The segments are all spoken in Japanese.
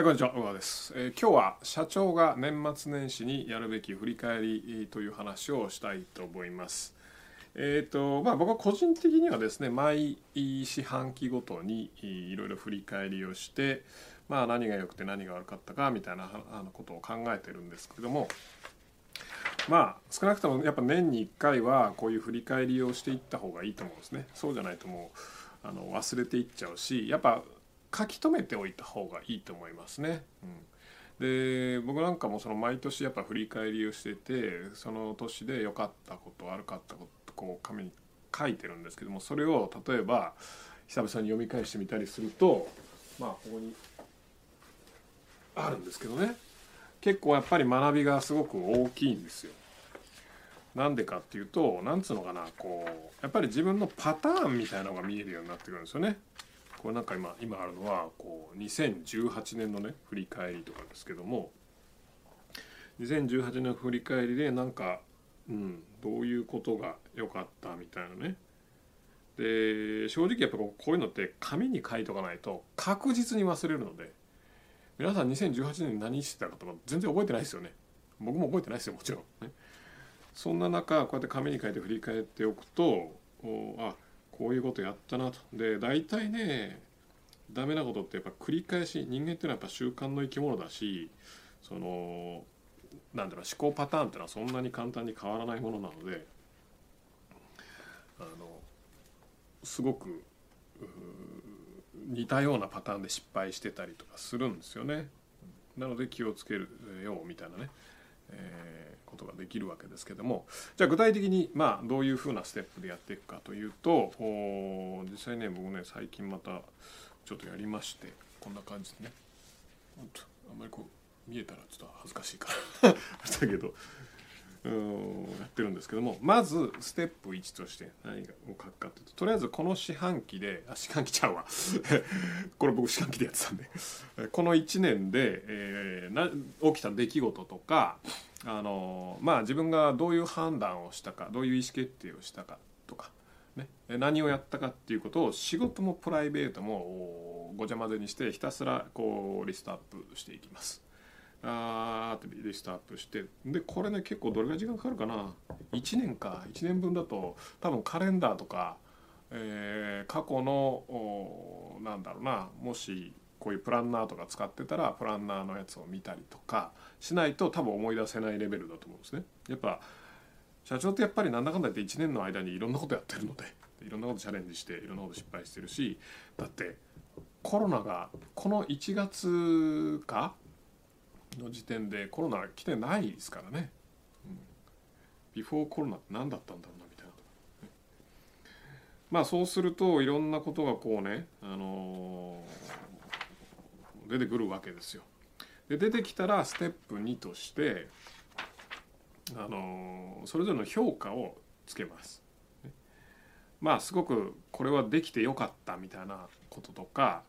はい、こんにちは、小川です、えー今日は社長が年末年始にやるべき振り返りという話をしたいと思います。えーとまあ、僕は個人的にはですね毎四半期ごとにいろいろ振り返りをして、まあ、何が良くて何が悪かったかみたいなあのことを考えてるんですけどもまあ少なくともやっぱ年に1回はこういう振り返りをしていった方がいいと思うんですねそうじゃないともうあの忘れていっちゃうしやっぱ書き留めておいた方がいいと思いますね。うん、で僕なんかもその毎年やっぱ振り返りをしててその年で良かったこと悪かったことこう紙に書いてるんですけどもそれを例えば久々に読み返してみたりするとまあここにあるんですけどね結構やっぱり学びがすごく大きいんですよ。なんでかっていうとなんつうのかなこうやっぱり自分のパターンみたいなのが見えるようになってくるんですよね。これなんか今今あるのはこう2018年のね振り返りとかですけども2018年の振り返りでなんか、うん、どういうことが良かったみたいなね。で正直やっぱこういうのって紙に書いとかないと確実に忘れるので皆さん2018年何してたかとか全然覚えてないですよね。僕も覚えてないですよもちろん。ね。そんな中こうやって紙に書いて振り返っておくとおあこういうことやったなとで大体ねダメなことってやっぱ繰り返し人間っていうのはやっぱ習慣の生き物だしそのなんだろう思考パターンっていうのはそんなに簡単に変わらないものなのであのすごく似たようなパターンで失敗してたりとかするんですよね。なので気をつけるようみたいなね、えーことができるわけですけどもじゃあ具体的にまあどういうふうなステップでやっていくかというと実際ね僕ね最近またちょっとやりましてこんな感じでね。あんまりこう見えたらちょっと恥ずかしいから。だけどやってるんですけどもまずステップ1として何を書くかというととりあえずこの四半期であ四半期ちゃうわ。これ僕四半期でやってたんで。この1年で、えーな起きた出来事とかあのまあ自分がどういう判断をしたかどういう意思決定をしたかとか、ね、何をやったかっていうことを仕事もプライベートもごちゃ混ぜにしてひたすらこうリストアップしていきます。あーってリストアップしてでこれね結構どれぐらい時間かかるかな。1年か。1年分だと多分カレンダーとか、えー過去のおなんだろうな。もしこういうプランナーとか使ってたらプランナーのやつを見たりとかしないと多分思い出せないレベルだと思うんですね。やっぱ社長ってやっぱりなんだかんだ言って1年の間にいろんなことやってるのでいろんなことチャレンジしていろんなこと失敗してるしだってコロナがこの1月かの時点でコロナ来てないですからね、うん、ビフォーコロナって何だったんだろうなみたいな。まあそうするといろんなことがこうね、あのー出てくるわけですよ。で出てきたらステップ2として、あのーそれぞれの評価をつけます、まあすごくこれはできてよかったみたいなこととか、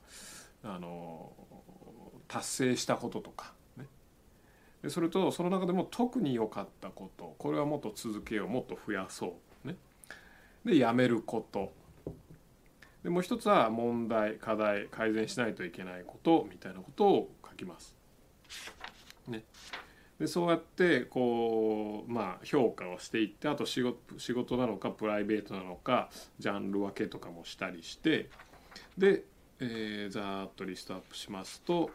あの達成したこととかでそれとその中でも特に良かったことこれはもっと続けようもっと増やそうね。でやめること。でもう一つは問題課題改善しないといけないことみたいなことを書きます。ね、でそうやってこうまあ評価をしていってあと仕事仕事なのかプライベートなのかジャンル分けとかもしたりしてで、えーざーっとリストアップしますと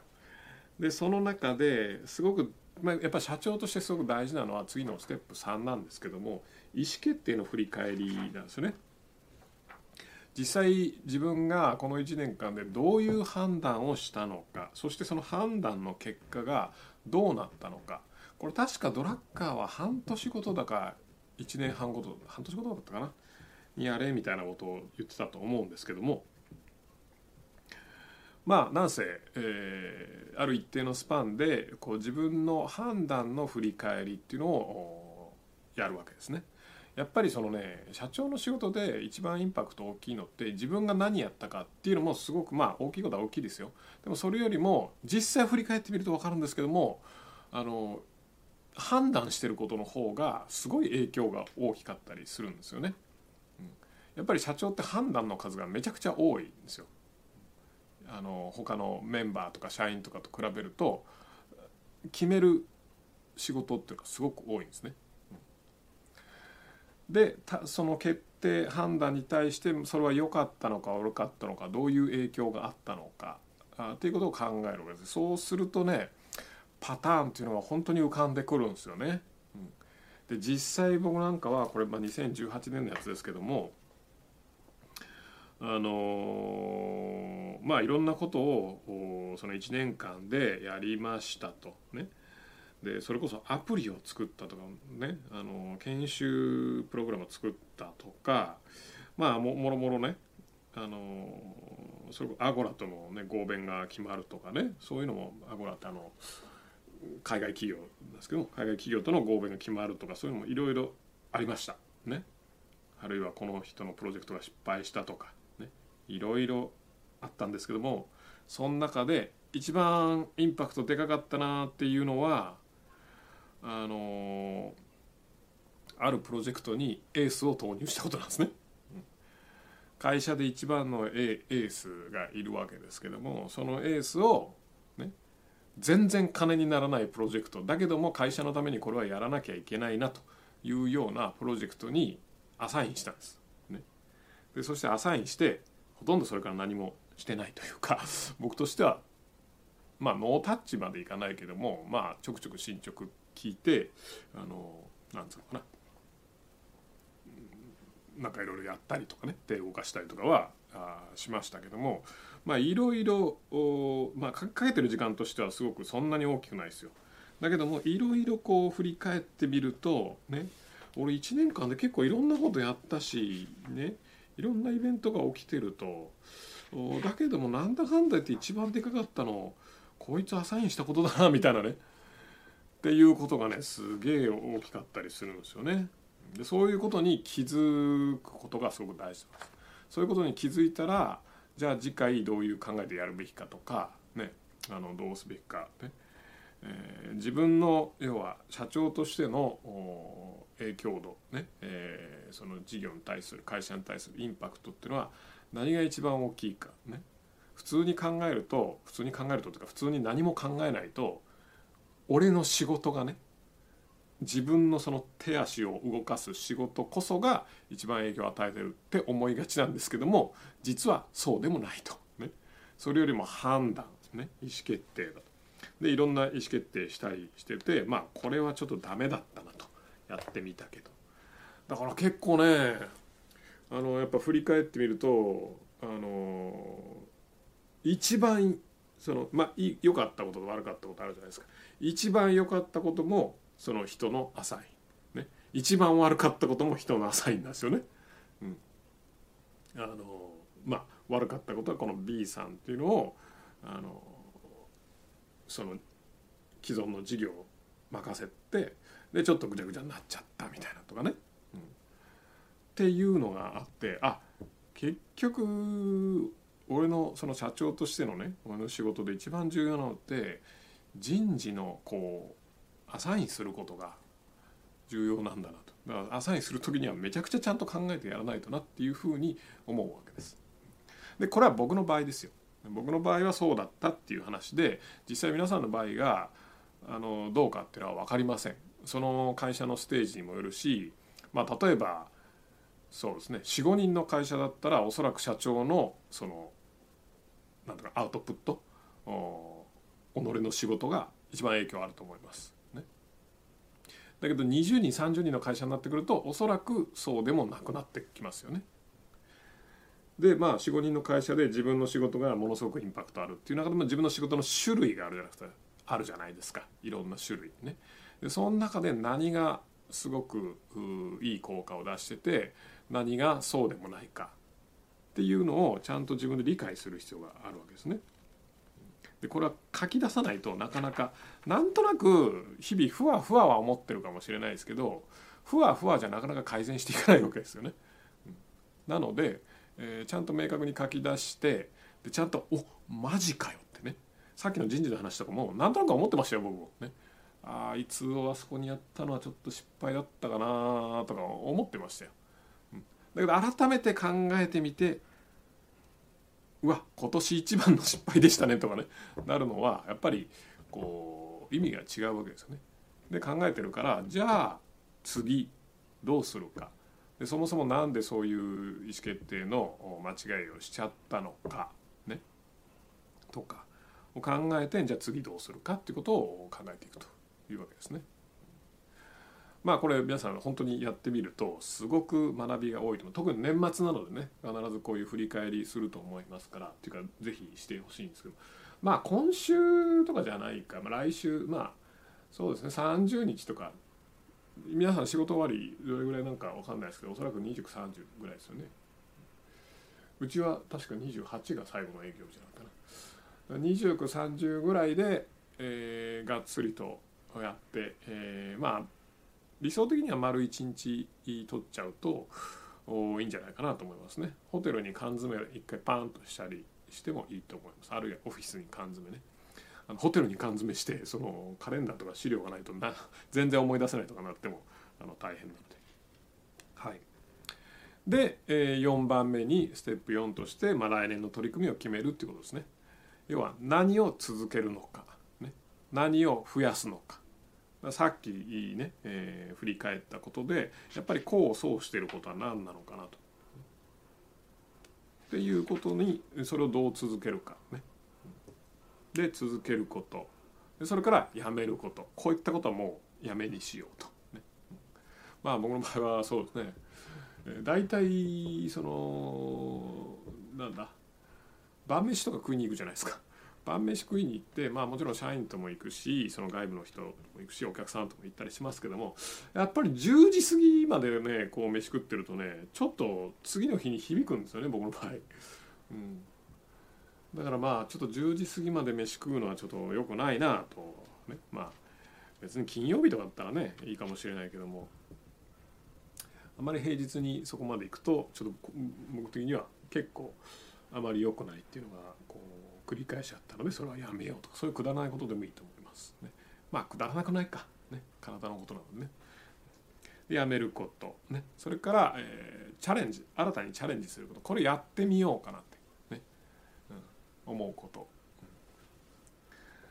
でその中ですごく、まあ、やっぱ社長としてすごく大事なのは次のステップ3なんですけども意思決定の振り返りなんですよね。実際自分がこの1年間でどういう判断をしたのかそしてその判断の結果がどうなったのかこれ確かドラッカーは半年ごとだか1年半ごと半年ごとだったかなにやれみたいなことを言ってたと思うんですけどもまあなんせ、えーある一定のスパンでこう自分の判断の振り返りっていうのをやるわけですね。やっぱりそのね社長の仕事で一番インパクト大きいのって自分が何やったかっていうのもすごくまあ大きいことは大きいですよ。でもそれよりも実際振り返ってみると分かるんですけどもあの判断してることの方がすごい影響が大きかったりするんですよね、うん。やっぱり社長って判断の数がめちゃくちゃ多いんですよ。あの他のメンバーとか社員とかと比べると決める仕事っていうのがすごく多いんですね。でその決定判断に対してそれは良かったのか悪かったのかどういう影響があったのかあっていうことを考えるわけですそうするとねパターンっていうのは本当に浮かんでくるんですよね。で実際僕なんかはこれまあ2018年のやつですけどもあのまあいろんなことをその1年間でやりましたとね。でそれこそアプリを作ったとかねあの研修プログラムを作ったとかまあもろもろねあのそれこそアゴラとの、ね、合弁が決まるとかねそういうのもアゴラってあの海外企業ですけど海外企業との合弁が決まるとかそういうのもいろいろありましたね。あるいはこの人のプロジェクトが失敗したとかいろいろあったんですけどもその中で一番インパクトでかかったなっていうのはあのあるプロジェクトにエースを投入したことなんですね。会社で一番のエースがいるわけですけどもそのエースをね全然金にならないプロジェクトだけども会社のためにこれはやらなきゃいけないなというようなプロジェクトにアサインしたんです。ね、でそしてアサインしてほとんどそれから何もしてないというか 僕としてはまあノータッチまでいかないけどもまあちょくちょく進捗聞いてあのなんつうのかななんかいろいろやったりとかね手動かしたりとかはあしましたけどもまあいろいろまあかけてる時間としてはすごくそんなに大きくないですよ。だけどもいろいろこう振り返ってみるとね俺1年間で結構いろんなことやったしねいろんなイベントが起きてるとだけどもなんだかんだ言って一番でかかったのこいつアサインしたことだなみたいなねっていうことがねすげえ大きかったりするんですよね。でそういうことに気づくことがすごく大事です。そういうことに気づいたらじゃあ次回どういう考えでやるべきかとかねあのどうすべきかね、えー、自分の要は社長としての影響度ね、えー、その事業に対する会社に対するインパクトっていうのは何が一番大きいかね。普通に考えると普通に考えるとというか普通に何も考えないと俺の仕事がね自分のその手足を動かす仕事こそが一番影響を与えてるって思いがちなんですけども実はそうでもないと、ね、それよりも判断ね。意思決定だ。でいろんな意思決定したりしててまあこれはちょっとダメだったなと。やってみたけど。だから結構ねあのやっぱ振り返ってみるとあの一番そのまあ良かったことと悪かったことあるじゃないですか。一番良かったこともその人のアサイン、ね、一番悪かったことも人のアサインなんですよね。うん、あのまあ悪かったことはこの B さんっていうのをあのその既存の事業を任せてでちょっとぐちゃぐちゃになっちゃったみたいなとかね、うん、っていうのがあってあ結局俺のその社長としてのね俺の仕事で一番重要なのって人事のこうアサインすることが重要なんだなとだからアサインする時にはめちゃくちゃちゃんと考えてやらないとなっていうふうに思うわけです。でこれは僕の場合ですよ。僕の場合はそうだったっていう話で実際皆さんの場合があのどうかっていうのは分かりません。その会社のステージにもよるし、まあ、例えばそうですね45人の会社だったらおそらく社長のそのなんとかアウトプット己の仕事が一番影響あると思います。ね、だけど20人30人の会社になってくるとおそらくそうでもなくなってきますよね。でまあ45人の会社で自分の仕事がものすごくインパクトあるっていう中でも自分の仕事の種類があるじゃなくてあるじゃないですかいろんな種類ね。でその中で何がすごくいい効果を出してて何がそうでもないかっていうのをちゃんと自分で理解する必要があるわけですね。でこれは書き出さないとなかなかなんとなく日々ふわふわは思ってるかもしれないですけどふわふわじゃなかなか改善していかないわけですよね。なので、えー、ちゃんと明確に書き出してでちゃんと「おマジかよ」ってねさっきの人事の話とかもなんとなく思ってましたよ僕もね。あいつをあそこにやったのはちょっと失敗だったかなとか思ってましたよ。うんだけど改めて考えてみてうわ今年一番の失敗でしたねとかねなるのはやっぱりこう意味が違うわけですよね。で考えてるからじゃあ次どうするかでそもそも何でそういう意思決定の間違いをしちゃったのかね。とかを考えてじゃあ次どうするかっていうことを考えていくというわけですね。まあこれ皆さん本当にやってみるとすごく学びが多いと思う。特に年末なのでね必ずこういう振り返りすると思いますからっていうか是非してほしいんですけど。まあ今週とかじゃないか、まあ、来週まあそうですね30日とか皆さん仕事終わりどれぐらいなんか分かんないですけどおそらく2030ぐらいですよね。うちは確か28が最後の営業じゃなかな。2930ぐらいで、えー、がっつりとやって、えー、まあ理想的には丸1日取っちゃうといいんじゃないかなと思いますね。ホテルに缶詰一回パーンとしたりしてもいいと思います。あるいはオフィスに缶詰ね。あのホテルに缶詰してそのカレンダーとか資料がないとな全然思い出せないとかなってもあの大変なので。はい。で、えー、4番目にステップ4として、まあ、来年の取り組みを決めるっていうことですね。要は何を続けるのか、ね、何を増やすのか。さっきね、えー、振り返ったことでやっぱり功を奏していることは何なのかなと。っていうことにそれをどう続けるかね。で続けることでそれからやめることこういったことはもうやめにしようと。ね、まあ僕の場合はそうですね大体そのなんだ？晩飯とか食いに行くじゃないですか。晩飯食いに行ってまあもちろん社員とも行くしその外部の人とも行くしお客さんとも行ったりしますけどもやっぱり10時過ぎまでねこう飯食ってるとねちょっと次の日に響くんですよね僕の場合。うんだからまあちょっと10時過ぎまで飯食うのはちょっと良くないなとね。まあ別に金曜日とかだったらねいいかもしれないけども。あまり平日にそこまで行くとちょっと僕的には結構あまり良くないっていうのがこう繰り返しあったのでそれはやめようとかそういうくだらないことでもいいと思いますね。まあくだらなくないか。ね。体のことなのでね。やめること。ね。それから、えー、チャレンジ。新たにチャレンジすること。これやってみようかな、思うこと、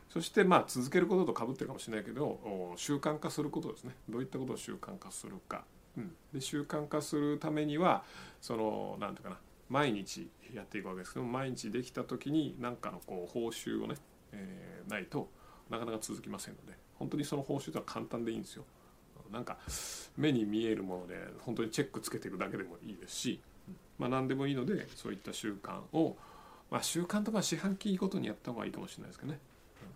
そしてまあ続けることとかぶってるかもしれないけど習慣化することですね。どういったことを習慣化するか、うん、で習慣化するためにはその何て言うかな。毎日やっていくわけですけど毎日できた時に何かのこう報酬をね、えー、ないとなかなか続きませんので。本当にその報酬とは簡単でいいんですよ。なんか目に見えるもので本当にチェックつけていくだけでもいいですし、まあ、何でもいいのでそういった習慣を、まあ、習慣とか四半期ごとにやった方がいいかもしれないですけどね。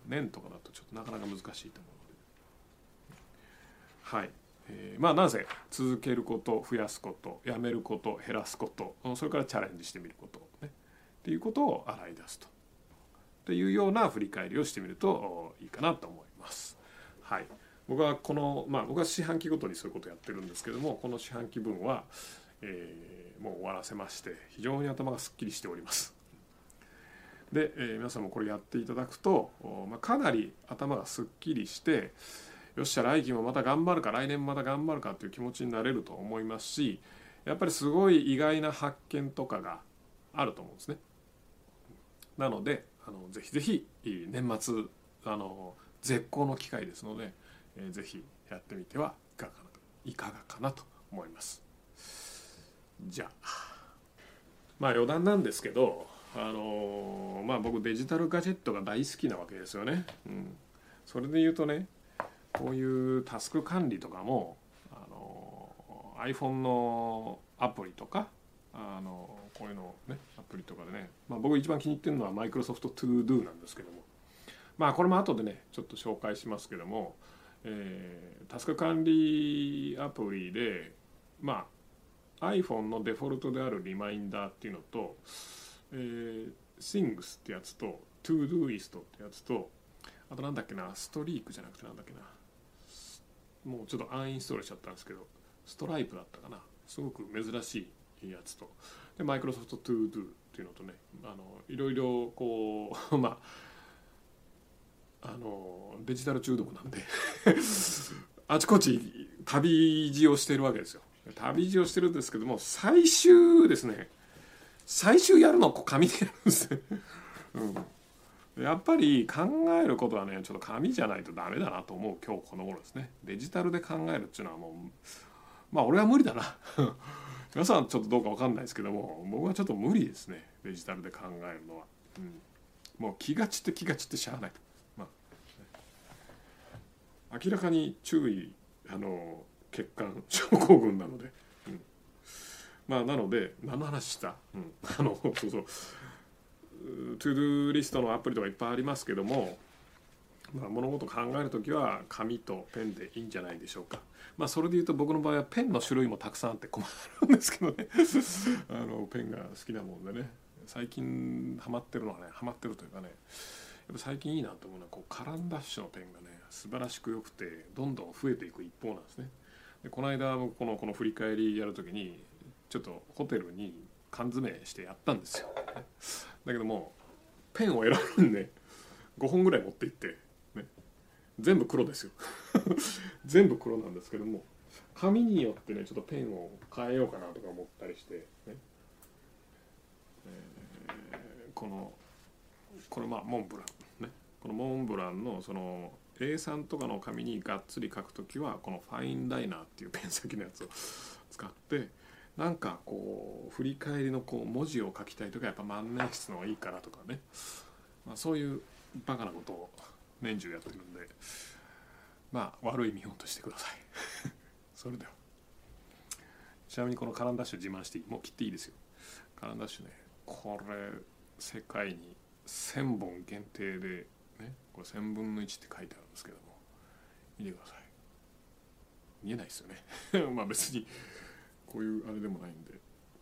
年とかだとちょっとなかなか難しいと思うので。はい。えー、まあなぜ続けること増やすことやめること減らすことそれからチャレンジしてみることね。っていうことを洗い出すと。っていうような振り返りをしてみるといいかなと思います。はい。僕はこのまあ僕は四半期ごとにそういうことをやってるんですけどもこの四半期分は、えー、もう終わらせまして非常に頭がすっきりしております。で、えー、皆さんもこれやっていただくと、まあ、かなり頭がすっきりしてよっしゃ来期もまた頑張るか来年また頑張るかという気持ちになれると思いますしやっぱりすごい意外な発見とかがあると思うんですね。なのであのぜひぜひ年末あの絶好の機会ですので、えー、ぜひやってみてはいかがいかがかなと思います。じゃあまあ余談なんですけどあのまあ僕デジタルガジェットが大好きなわけですよね。うん、それで言うとねこういうタスク管理とかもあの iPhone のアプリとかあのこういうのねアプリとかでね、まあ、僕一番気に入ってるのはマイクロソフト ToDo なんですけどもまあこれも後でねちょっと紹介しますけども、えー、タスク管理アプリでまあ iPhone のデフォルトであるリマインダーっていうのと、えー、Things ってやつと ToDoist ってやつとあとなんだっけなストリークじゃなくてなんだっけな。もうちょっとアンインストールしちゃったんですけどストライプだったかな。すごく珍しいやつと。でマイクロソフトトゥードゥっていうのとねあのいろいろこう まああのデジタル中毒なんで あちこち旅路をしてるわけですよ。旅路をしてるんですけども最終ですね。最終やるの紙でやるんですね、うん、やっぱり考えることはねちょっと紙じゃないとダメだなと思う今日この頃ですね。デジタルで考えるっていうのはもうまあ俺は無理だな。皆さんちょっとどうか分かんないですけども僕はちょっと無理ですね。デジタルで考えるのは、うん、もう気が散って気が散ってしゃあない。まあ、明らかに注意あの欠陥症候群なので、まあなので何の話した、うん、あのそうそう。 to do リストのアプリとかいっぱいありますけども、まあ、物事考える時は紙とペンでいいんじゃないでしょうか。まあ、それで言うと僕の場合はペンの種類もたくさんあって困るんですけどね。あのペンが好きなもんでね。最近ハマってるのはねハマってるというかねやっぱ最近いいなと思うのはこうカランダッシュのペンがね素晴らしく良くてどんどん増えていく一方なんですね。でこの間僕このこの振り返りやる時にちょっとホテルに缶詰してやったんですよ。だけどもペンを選ぶんで5本ぐらい持っていって全部黒ですよ。全部黒なんですけども紙によってねちょっとペンを変えようかなとか思ったりして、ね。えー、このこれまあモンブランね。このモンブランのその A3 とかの紙にがっつり書く時はこのファインライナーっていうペン先のやつを使ってなんかこう振り返りのこう文字を書きたいとかやっぱ万年筆の方がいいかなとかね、まあ、そういうバカなことを年中やってるんで。まあ悪い見本としてください。それでは。ちなみにこのカランダッシュ自慢していいもう切っていいですよ。カランダッシュねこれ世界に1000本限定でねこれ1000分の1って書いてあるんですけども。見てください。見えないですよね。まあ別にこういうあれでもないんで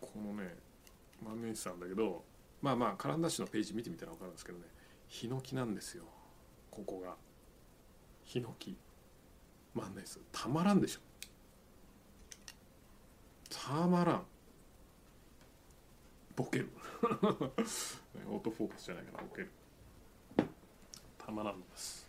このね万年筆なんだけどまあまあカランダッシュのページ見てみたら分かるんですけどねヒノキなんですよ。ここが。ヒノキ。万年筆たまらんでしょ。たまらん。ボケる。オートフォーカスじゃないからボケる。たまらんです。